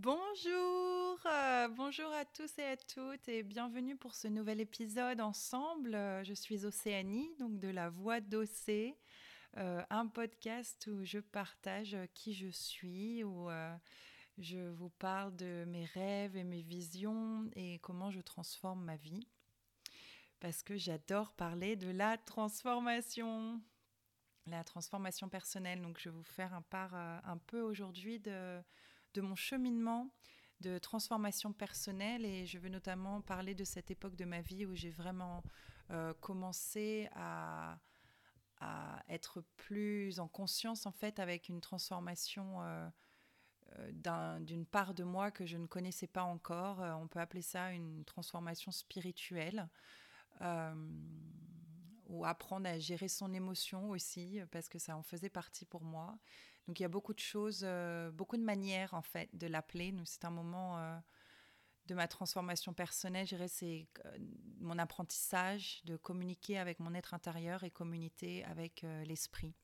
Bonjour, euh, bonjour à tous et à toutes et bienvenue pour ce nouvel épisode ensemble. Euh, je suis Océanie, donc de la Voix d'Océ, euh, un podcast où je partage qui je suis, où je vous parle de mes rêves et mes visions et comment je transforme ma vie. Parce que j'adore parler de la transformation, la transformation personnelle. Donc je vais vous faire un part un peu aujourd'hui de de mon cheminement de transformation personnelle et je veux notamment parler de cette époque de ma vie où j'ai vraiment euh, commencé à, à, être plus en conscience en fait avec une transformation euh, euh, d'une part de moi que je ne connaissais pas encore. on peut appeler ça une transformation spirituelle ou apprendre à gérer son émotion aussi, parce que ça en faisait partie pour moi. Donc il y a beaucoup de choses, euh, beaucoup de manières en fait de l'appeler. C'est un moment euh, de ma transformation personnelle. Je dirais c'est euh, mon apprentissage de communiquer avec mon être intérieur et communiquer avec l'esprit.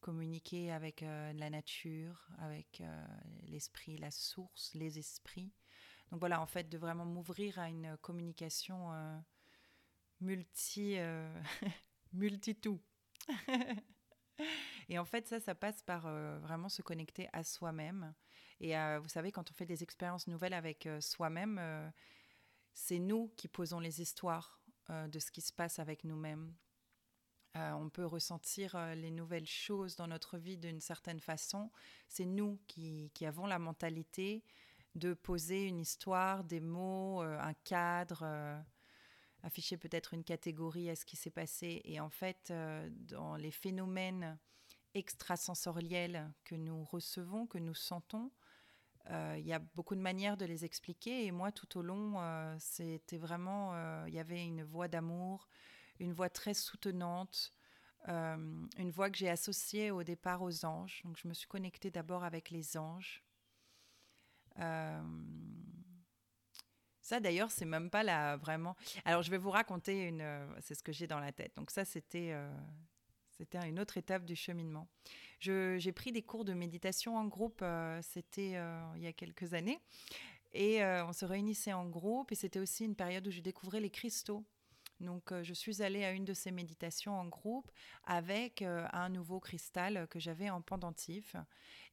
Communiquer avec la nature, avec l'esprit, la source, les esprits. Donc voilà, en fait, de vraiment m'ouvrir à une communication multi, multi tout. Et en fait, ça, ça passe par euh, vraiment se connecter à soi-même. Et euh, vous savez, quand on fait des expériences nouvelles avec euh, soi-même, c'est nous qui posons les histoires de ce qui se passe avec nous-mêmes. on peut ressentir les nouvelles choses dans notre vie d'une certaine façon. C'est nous qui, qui, avons la mentalité de poser une histoire, des mots, un cadre afficher peut-être une catégorie à ce qui s'est passé. Et en fait, dans les phénomènes extrasensoriels que nous recevons, que nous sentons. Euh, il y a beaucoup de manières de les expliquer et moi tout au long euh, c'était vraiment euh, il y avait une voix d'amour une voix très soutenante une voix que j'ai associée au départ aux anges donc je me suis connectée d'abord avec les anges d'ailleurs c'est même pas la vraiment alors je vais vous raconter une c'est ce que j'ai dans la tête donc ça c'était c'était une autre étape du cheminement. J'ai pris des cours de méditation en groupe, euh, c'était euh, il y a quelques années. Et euh, on se réunissait en groupe et c'était aussi une période où je découvrais les cristaux. Donc je suis allée à une de ces méditations en groupe avec un nouveau cristal que j'avais en pendentif.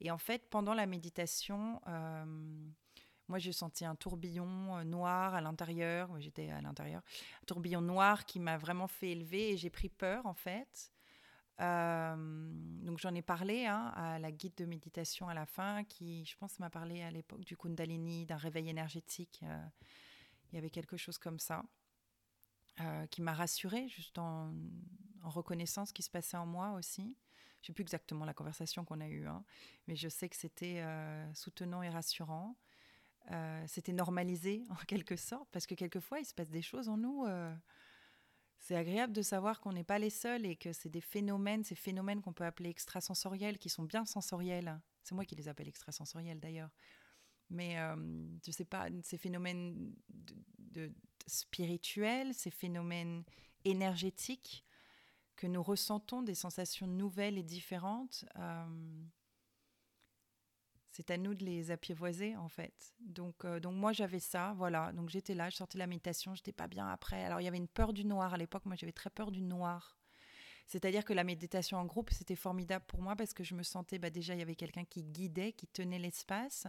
Et en fait, pendant la méditation, moi j'ai senti un tourbillon noir à l'intérieur, j'étais à l'intérieur, un tourbillon noir qui m'a vraiment fait élever et j'ai pris peur en fait. Euh, donc j'en ai parlé hein, à la guide de méditation à la fin, qui je pense m'a parlé à l'époque du Kundalini, d'un réveil énergétique. Euh, il y avait quelque chose comme ça. Euh, qui m'a rassurée, juste en, reconnaissant ce qui se passait en moi aussi. Je ne sais plus exactement la conversation qu'on a eue, hein, mais je sais que c'était soutenant et rassurant. C'était normalisé en quelque sorte, parce que quelquefois, il se passe des choses en nous c'est agréable de savoir qu'on n'est pas les seuls et que c'est des phénomènes, ces phénomènes qu'on peut appeler extrasensoriels, qui sont bien sensoriels. C'est moi qui les appelle extrasensoriels d'ailleurs. Mais euh, je sais pas, ces phénomènes spirituels, ces phénomènes énergétiques que nous ressentons, des sensations nouvelles et différentes. Euh, c'est à nous de les apprivoiser en fait. Donc, euh, donc moi j'avais ça, voilà. Donc j'étais là, je sortais de la méditation, j'étais pas bien après. Alors il y avait une peur du noir à l'époque, moi j'avais très peur du noir. C'est-à-dire que la méditation en groupe, c'était formidable pour moi parce que je me sentais, bah, déjà il y avait quelqu'un qui guidait, qui tenait l'espace.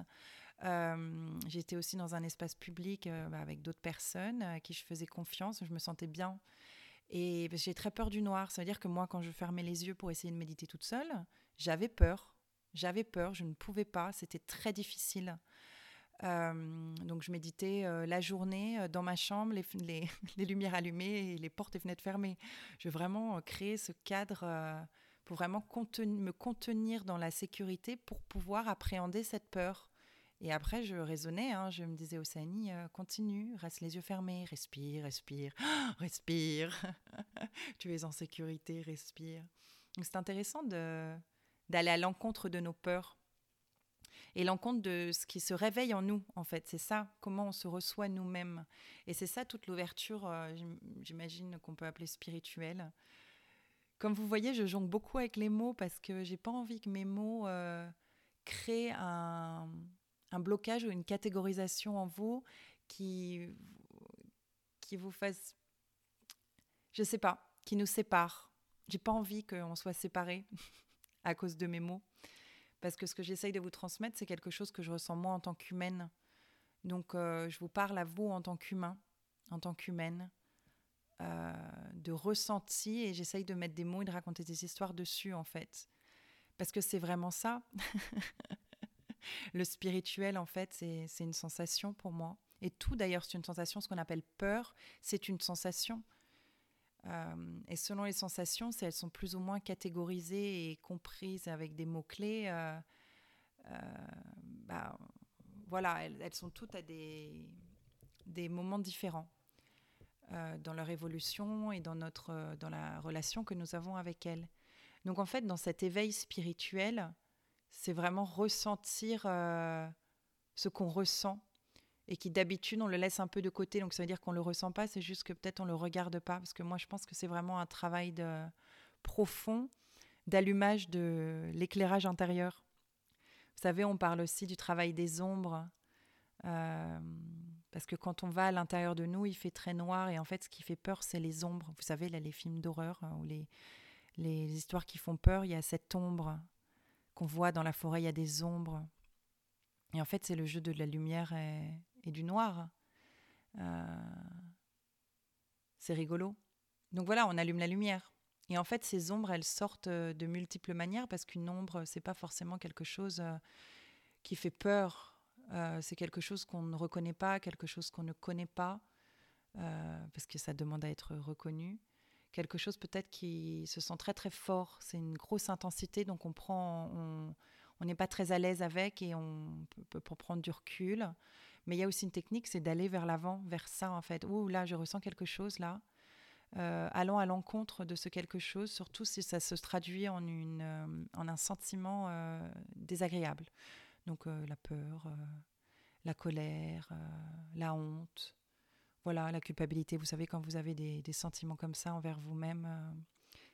Euh, j'étais aussi dans un espace public euh, bah, avec d'autres personnes à qui je faisais confiance, je me sentais bien. Et j'ai très peur du noir. Ça veut dire que moi, quand je fermais les yeux pour essayer de méditer toute seule, j'avais peur. J'avais peur, je ne pouvais pas, c'était très difficile. Euh, donc je méditais euh, la journée euh, dans ma chambre, les, lumières allumées et les portes et fenêtres fermées. Je veux vraiment créer ce cadre pour vraiment me contenir dans la sécurité pour pouvoir appréhender cette peur. Et après, je raisonnais, hein, je me disais, Océanie, continue, reste les yeux fermés, respire, respire, respire. tu es en sécurité, respire. Donc c'est intéressant de, d'aller à l'encontre de nos peurs et l'encontre de ce qui se réveille en nous, en fait. C'est ça, comment on se reçoit nous-mêmes. Et c'est ça toute l'ouverture, euh, j'imagine, qu'on peut appeler spirituelle. Comme vous voyez, je jongle beaucoup avec les mots parce que j'ai pas envie que mes mots euh, créent un, blocage ou une catégorisation en vous qui, qui vous fasse, je sais pas, qui nous sépare. J'ai pas envie qu'on soit séparés à cause de mes mots. Parce que ce que j'essaye de vous transmettre, c'est quelque chose que je ressens moi en tant qu'humaine. Donc, euh, je vous parle à vous en tant qu'humain, en tant qu'humaine, euh, de ressenti, et j'essaye de mettre des mots et de raconter des histoires dessus, en fait. Parce que c'est vraiment ça. le spirituel, en fait, c'est une sensation pour moi. Et tout, d'ailleurs, c'est une sensation. Ce qu'on appelle peur, c'est une sensation. Euh, et selon les sensations, si elles sont plus ou moins catégorisées et comprises avec des mots-clés, euh, euh, bah, voilà, elles, sont toutes à des, des moments différents dans leur évolution et dans, notre, dans la relation que nous avons avec elles. Donc en fait, dans cet éveil spirituel, c'est vraiment ressentir ce qu'on ressent et qui d'habitude on le laisse un peu de côté. Donc ça veut dire qu'on le ressent pas, c'est juste que peut-être on le regarde pas parce que moi je pense que c'est vraiment un travail de profond d'allumage de l'éclairage intérieur. Vous savez, on parle aussi du travail des ombres. Euh, parce que quand on va à l'intérieur de nous, il fait très noir et en fait, ce qui fait peur, c'est les ombres. Vous savez, là, les films d'horreur hein, ou les, les histoires qui font peur, il y a cette ombre qu'on voit dans la forêt, il y a des ombres. Et en fait, c'est le jeu de la lumière et du noir. Euh, c'est rigolo. Donc voilà, on allume la lumière. Et en fait, ces ombres, elles sortent euh, de multiples manières parce qu'une ombre, c'est pas forcément quelque chose euh, qui fait peur. c'est quelque chose qu'on ne reconnaît pas, quelque chose qu'on ne connaît pas, parce que ça demande à être reconnu. Quelque chose peut-être qui se sent très très fort. C'est une grosse intensité, donc on prend, on n'est pas très à l'aise avec et on peut, peut prendre du recul. Mais il y a aussi une technique, c'est d'aller vers l'avant, vers ça en fait. Ouh là, je ressens quelque chose là. Euh, allons à l'encontre de ce quelque chose, surtout si ça se traduit en, euh, un sentiment euh, désagréable. Donc la peur, la colère, la honte, voilà, la culpabilité. Vous savez, quand vous avez des, des sentiments comme ça envers vous-même,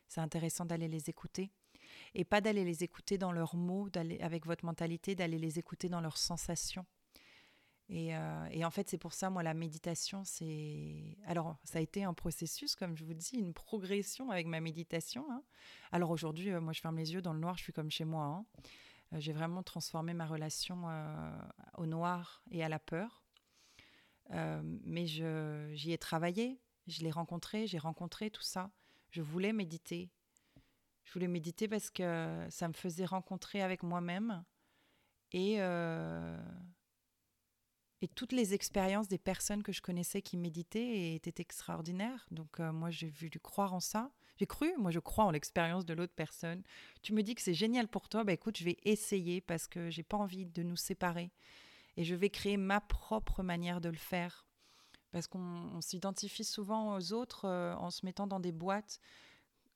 c'est intéressant d'aller les écouter. Et pas d'aller les écouter dans leurs mots, d'aller avec votre mentalité, d'aller les écouter dans leurs sensations. Euh, et, en fait, c'est pour ça, moi, la méditation, c'est... Alors, ça a été un processus, comme je vous dis, une progression avec ma méditation. Hein. Alors aujourd'hui, euh, moi, je ferme les yeux dans le noir, je suis comme chez moi. Hein. Euh, j'ai vraiment transformé ma relation au noir et à la peur. mais j'y ai travaillé, je l'ai rencontré, j'ai rencontré tout ça. Je voulais méditer. Je voulais méditer parce que ça me faisait rencontrer avec moi-même et et toutes les expériences des personnes que je connaissais qui méditaient étaient extraordinaires. Donc euh, moi, j'ai voulu croire en ça. J'ai cru, moi je crois en l'expérience de l'autre personne. Tu me dis que c'est génial pour toi, bah écoute, je vais essayer parce que j'ai pas envie de nous séparer. Et je vais créer ma propre manière de le faire. Parce qu'on s'identifie souvent aux autres euh, en se mettant dans des boîtes.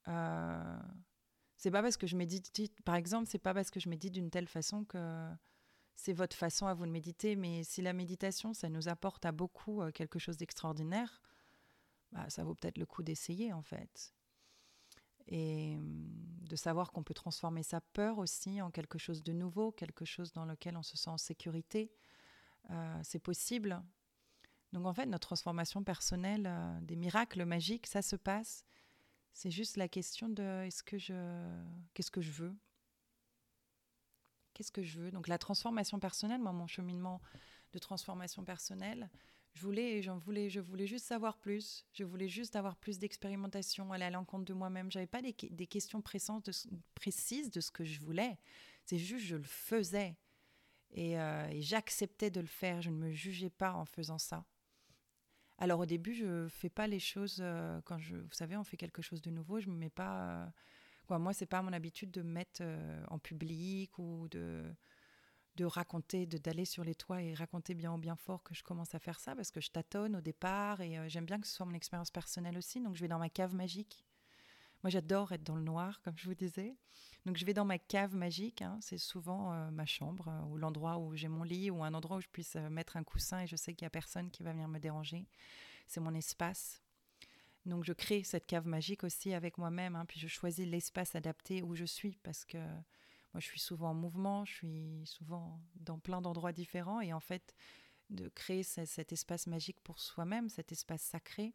Euh, c'est pas parce que je médite, par exemple, c'est pas parce que je médite d'une telle façon que c'est votre façon à vous de méditer, mais si la méditation, ça nous apporte à beaucoup euh, quelque chose d'extraordinaire, bah, ça vaut peut-être le coup d'essayer en fait. Et hum, de savoir qu'on peut transformer sa peur aussi en quelque chose de nouveau, quelque chose dans lequel on se sent en sécurité, euh, c'est possible. Donc en fait, notre transformation personnelle, euh, des miracles magiques, ça se passe. C'est juste la question de est-ce que je, qu'est-ce que je veux? Qu'est-ce que je veux? Donc la transformation personnelle, moi, mon cheminement de transformation personnelle, je voulais, j'en voulais, je voulais juste savoir plus. Je voulais juste avoir plus d'expérimentation, aller à l'encontre de moi-même. J'avais pas des, questions précises de ce que je voulais. C'est juste je le faisais euh, et, j'acceptais de le faire. Je ne me jugeais pas en faisant ça. Alors au début, je fais pas les choses euh, quand je, vous savez, on fait quelque chose de nouveau. Je me mets pas euh, Quoi, moi, c'est pas mon habitude de me mettre euh, en public ou de, de raconter, d'aller sur les toits et raconter bien ou bien fort que je commence à faire ça parce que je tâtonne au départ et euh, j'aime bien que ce soit mon expérience personnelle aussi. Donc, je vais dans ma cave magique. Moi, j'adore être dans le noir, comme je vous disais. Donc, je vais dans ma cave magique. Hein. c'est souvent euh, ma chambre ou l'endroit où j'ai mon lit ou un endroit où je puisse mettre un coussin et je sais qu'il n'y a personne qui va venir me déranger. C'est mon espace. Donc je crée cette cave magique aussi avec moi-même, hein, puis je choisis l'espace adapté où je suis parce que moi je suis souvent en mouvement, je suis souvent dans plein d'endroits différents. Et en fait, de créer cet espace magique pour soi-même, cet espace sacré,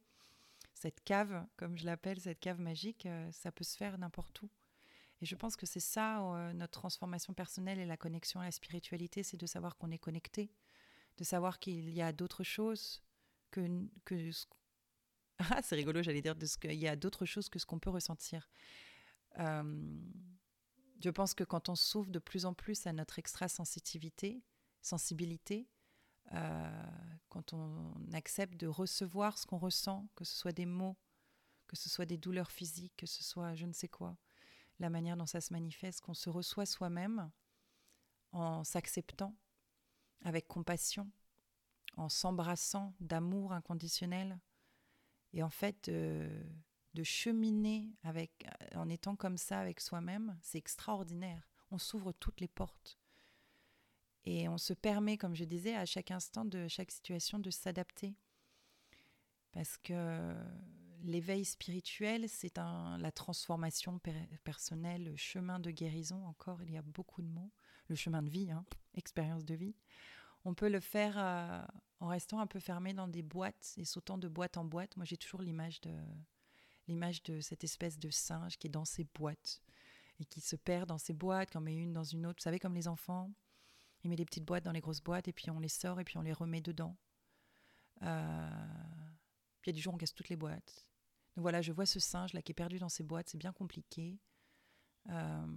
cette cave, comme je l'appelle, cette cave magique, euh, ça peut se faire n'importe où. Et je pense que c'est ça, euh, notre transformation personnelle et la connexion à la spiritualité, c'est de savoir qu'on est connecté, de savoir qu'il y a d'autres choses que... que ah, c'est rigolo, j'allais dire, qu'il y a d'autres choses que ce qu'on peut ressentir. Je pense que quand on s'ouvre de plus en plus à notre extra-sensitivité, sensibilité, euh, quand on accepte de recevoir ce qu'on ressent, que ce soit des mots, que ce soit des douleurs physiques, que ce soit je ne sais quoi, la manière dont ça se manifeste, qu'on se reçoit soi-même en s'acceptant avec compassion, en s'embrassant d'amour inconditionnel, et en fait de cheminer avec, en étant comme ça avec soi-même, c'est extraordinaire. On s'ouvre toutes les portes. Et on se permet, comme je disais, à chaque instant de chaque situation de s'adapter. Parce que l'éveil spirituel, c'est la transformation personnelle, le chemin de guérison, encore, il y a beaucoup de mots, le chemin de vie, hein, expérience de vie. On peut le faire euh, en restant un peu fermé dans des boîtes et sautant de boîte en boîte. Moi, j'ai toujours l'image de, l'image de cette espèce de singe qui est dans ses boîtes et qui se perd dans ses boîtes, qui en met une dans une autre. Vous savez, comme les enfants, il met des petites boîtes dans les grosses boîtes et puis on les sort et puis on les remet dedans. Euh, puis il y a du jour, on casse toutes les boîtes. Donc voilà, je vois ce singe là qui est perdu dans ses boîtes, c'est bien compliqué. Euh,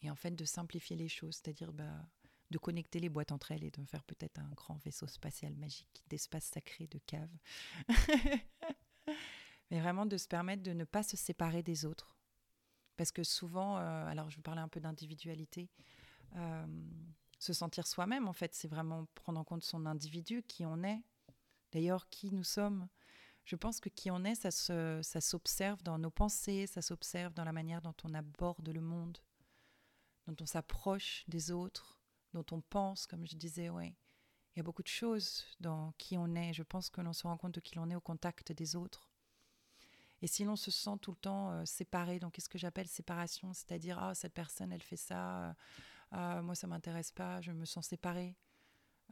et en fait, de simplifier les choses, c'est-à-dire bah, de connecter les boîtes entre elles et de faire peut-être un grand vaisseau spatial magique, d'espace sacré, de cave. Mais vraiment de se permettre de ne pas se séparer des autres. Parce que souvent, euh, alors je vais parler un peu d'individualité, euh, se sentir soi-même, en fait, c'est vraiment prendre en compte son individu, qui on est. D'ailleurs, qui nous sommes. Je pense que qui on est, ça, ça s'observe dans nos pensées, ça s'observe dans la manière dont on aborde le monde, dont on s'approche des autres, dont on pense, comme je disais, ouais. Il y a beaucoup de choses dans qui on est. Je pense que l'on se rend compte de qui l'on est au contact des autres. Et si l'on se sent tout le temps euh, séparé, donc qu'est-ce que j'appelle séparation? C'est-à-dire, ah, cette personne, elle fait ça, euh, ah, moi, ça m'intéresse pas, je me sens séparée.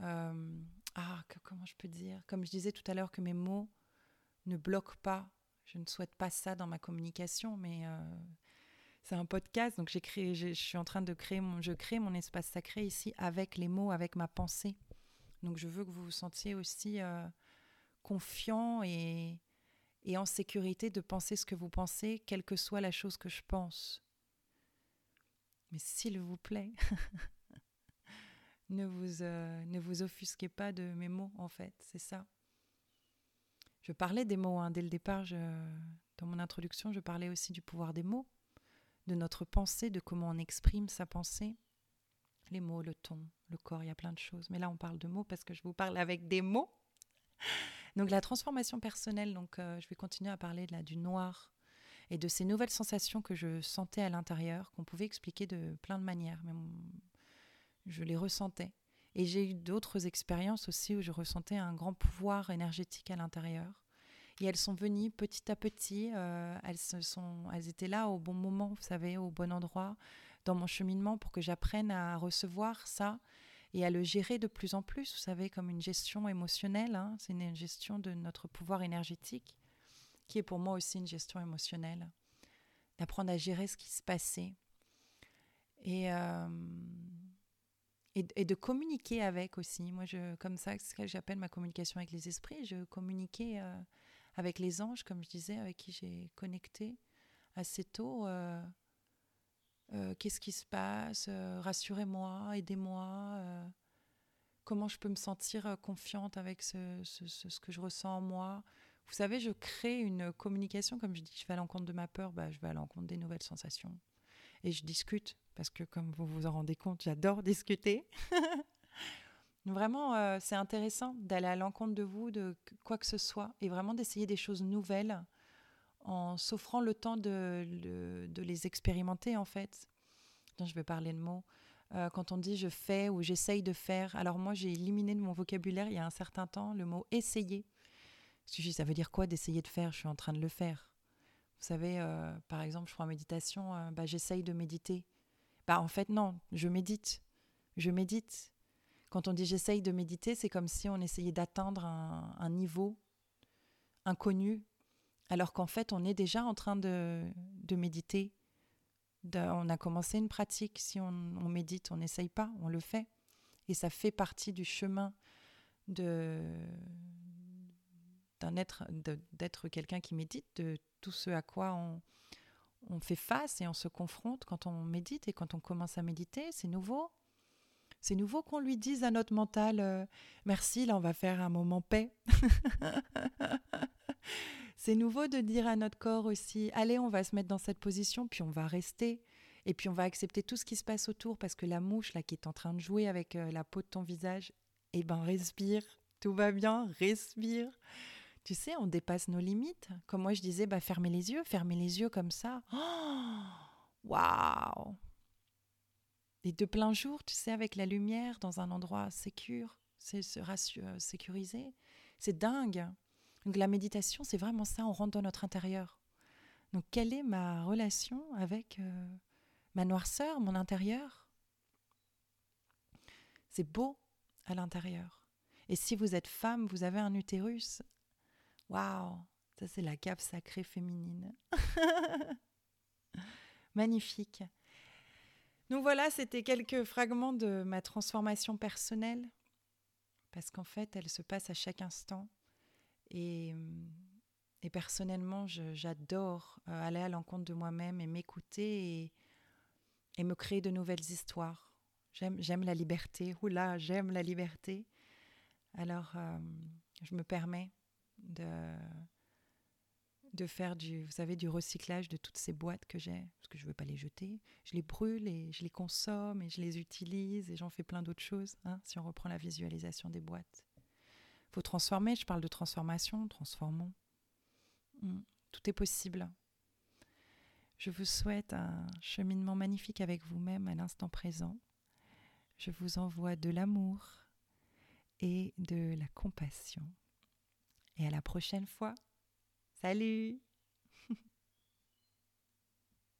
Euh, ah, comment je peux dire? Comme je disais tout à l'heure, que mes mots ne bloquent pas. Je ne souhaite pas ça dans ma communication, mais c'est un podcast, donc j'ai créé, je suis en train de créer mon, je crée mon espace sacré ici avec les mots, avec ma pensée. Donc je veux que vous vous sentiez aussi euh, confiant et, et en sécurité de penser ce que vous pensez, quelle que soit la chose que je pense. Mais s'il vous plaît, ne, vous, euh, ne vous offusquez pas de mes mots, en fait, c'est ça. Je parlais des mots, hein, dès le départ, dans mon introduction, je parlais aussi du pouvoir des mots, de notre pensée, de comment on exprime sa pensée les mots, le ton, le corps, il y a plein de choses. Mais là, on parle de mots parce que je vous parle avec des mots. Donc la transformation personnelle, donc euh, je vais continuer à parler du noir et de ces nouvelles sensations que je sentais à l'intérieur, qu'on pouvait expliquer de plein de manières, mais je les ressentais. Et j'ai eu d'autres expériences aussi où je ressentais un grand pouvoir énergétique à l'intérieur. Et elles sont venues petit à petit, euh, elles, se sont, elles étaient là au bon moment, vous savez, au bon endroit dans mon cheminement pour que j'apprenne à recevoir ça et à le gérer de plus en plus, vous savez, comme une gestion émotionnelle. Hein. c'est une gestion de notre pouvoir énergétique, qui est pour moi aussi une gestion émotionnelle. D'apprendre à gérer ce qui se passait. Et, euh, et, de communiquer avec aussi. Moi, je, comme ça, c'est ce que j'appelle ma communication avec les esprits. Je communiquais euh, avec les anges, comme je disais, avec qui j'ai connecté assez tôt. Euh, euh, qu'est-ce qui se passe, euh, rassurez-moi, aidez-moi, comment je peux me sentir confiante avec ce, ce, que je ressens en moi. Vous savez, je crée une communication, comme je dis, je vais à l'encontre de ma peur, bah, je vais à l'encontre des nouvelles sensations. Et je discute, parce que comme vous vous en rendez compte, j'adore discuter. Vraiment, c'est intéressant d'aller à l'encontre de vous, de quoi que ce soit, et vraiment d'essayer des choses nouvelles en s'offrant le temps de, de, les expérimenter en fait. je vais parler de mots. Euh, quand on dit je fais ou j'essaye de faire, alors moi j'ai éliminé de mon vocabulaire il y a un certain temps le mot essayer. ça veut dire quoi d'essayer de faire? Je suis en train de le faire. Vous savez, euh, par exemple, je prends méditation, euh, bah, j'essaye de méditer. Bah, en fait, non, je médite. Je médite. Quand on dit j'essaye de méditer, c'est comme si on essayait d'atteindre un, niveau inconnu, alors qu'en fait, on est déjà en train de, méditer. on a commencé une pratique. Si on, médite, on n'essaye pas, on le fait. Et ça fait partie du chemin d'un être d'être quelqu'un qui médite, de tout ce à quoi on fait face et on se confronte quand on médite et quand on commence à méditer, c'est nouveau. C'est nouveau qu'on lui dise à notre mental euh, merci, là on va faire un moment paix. c'est nouveau de dire à notre corps aussi allez, on va se mettre dans cette position, puis on va rester. Et puis on va accepter tout ce qui se passe autour parce que la mouche là qui est en train de jouer avec euh, la peau de ton visage, eh ben respire, tout va bien, respire. Tu sais, on dépasse nos limites. Comme moi je disais, bah fermez les yeux, fermez les yeux comme ça. Waouh Et de plein jour, tu sais, avec la lumière dans un endroit sécure, c'est euh, sécurisé. C'est dingue. Donc la méditation, c'est vraiment ça, on rentre dans notre intérieur. Donc quelle est ma relation avec euh, ma noirceur, mon intérieur? C'est beau à l'intérieur. Et si vous êtes femme, vous avez un utérus. Waouh, ça c'est la cape sacrée féminine. Magnifique. Donc voilà, c'était quelques fragments de ma transformation personnelle, parce qu'en fait, elle se passe à chaque instant. Et, personnellement, j'adore euh, aller à l'encontre de moi-même et m'écouter et, et me créer de nouvelles histoires. J'aime la liberté. Oula, j'aime la liberté. Alors, euh, je me permets de, de faire du, vous savez, du recyclage de toutes ces boîtes que j'ai, parce que je ne veux pas les jeter. Je les brûle et je les consomme et je les utilise et j'en fais plein d'autres choses, hein, si on reprend la visualisation des boîtes. Faut transformer, je parle de transformation, transformons. Hmm, tout est possible. Je vous souhaite un cheminement magnifique avec vous-même à l'instant présent. Je vous envoie de l'amour et de la compassion. Et à la prochaine fois. Salut